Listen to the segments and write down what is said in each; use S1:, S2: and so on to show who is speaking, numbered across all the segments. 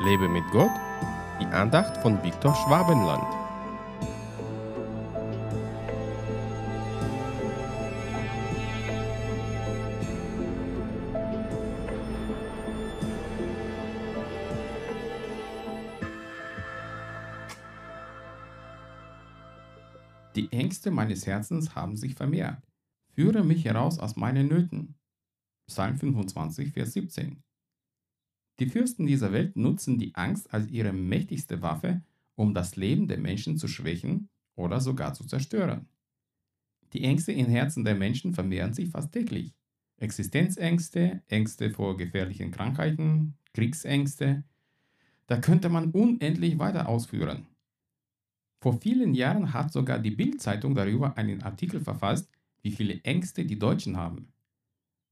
S1: Lebe mit Gott, die Andacht von Viktor Schwabenland.
S2: Die Ängste meines Herzens haben sich vermehrt. Führe mich heraus aus meinen Nöten. Psalm 25, Vers 17. Die Fürsten dieser Welt nutzen die Angst als ihre mächtigste Waffe, um das Leben der Menschen zu schwächen oder sogar zu zerstören. Die Ängste im Herzen der Menschen vermehren sich fast täglich. Existenzängste, Ängste vor gefährlichen Krankheiten, Kriegsängste. Da könnte man unendlich weiter ausführen. Vor vielen Jahren hat sogar die Bild-Zeitung darüber einen Artikel verfasst, wie viele Ängste die Deutschen haben.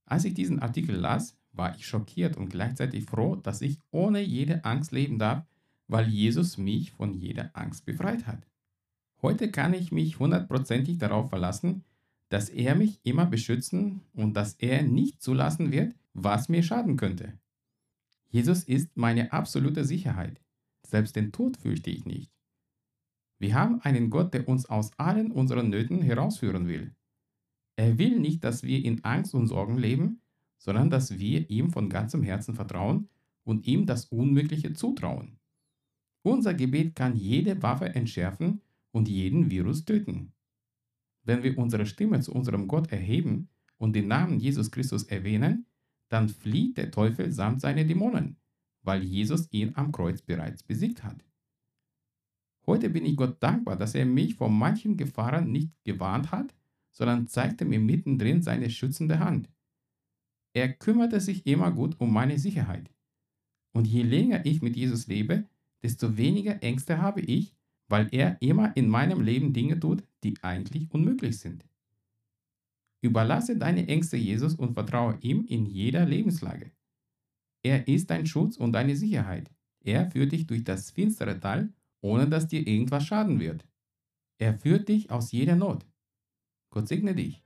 S2: Als ich diesen Artikel las, war ich schockiert und gleichzeitig froh, dass ich ohne jede Angst leben darf, weil Jesus mich von jeder Angst befreit hat. Heute kann ich mich hundertprozentig darauf verlassen, dass er mich immer beschützen und dass er nicht zulassen wird, was mir schaden könnte. Jesus ist meine absolute Sicherheit. Selbst den Tod fürchte ich nicht. Wir haben einen Gott, der uns aus allen unseren Nöten herausführen will. Er will nicht, dass wir in Angst und Sorgen leben, sondern dass wir ihm von ganzem Herzen vertrauen und ihm das Unmögliche zutrauen. Unser Gebet kann jede Waffe entschärfen und jeden Virus töten. Wenn wir unsere Stimme zu unserem Gott erheben und den Namen Jesus Christus erwähnen, dann flieht der Teufel samt seine Dämonen, weil Jesus ihn am Kreuz bereits besiegt hat. Heute bin ich Gott dankbar, dass er mich vor manchen Gefahren nicht gewarnt hat, sondern zeigte mir mittendrin seine schützende Hand. Er kümmerte sich immer gut um meine Sicherheit. Und je länger ich mit Jesus lebe, desto weniger Ängste habe ich, weil er immer in meinem Leben Dinge tut, die eigentlich unmöglich sind. Überlasse deine Ängste Jesus und vertraue ihm in jeder Lebenslage. Er ist dein Schutz und deine Sicherheit. Er führt dich durch das finstere Tal, ohne dass dir irgendwas schaden wird. Er führt dich aus jeder Not. Gott segne dich.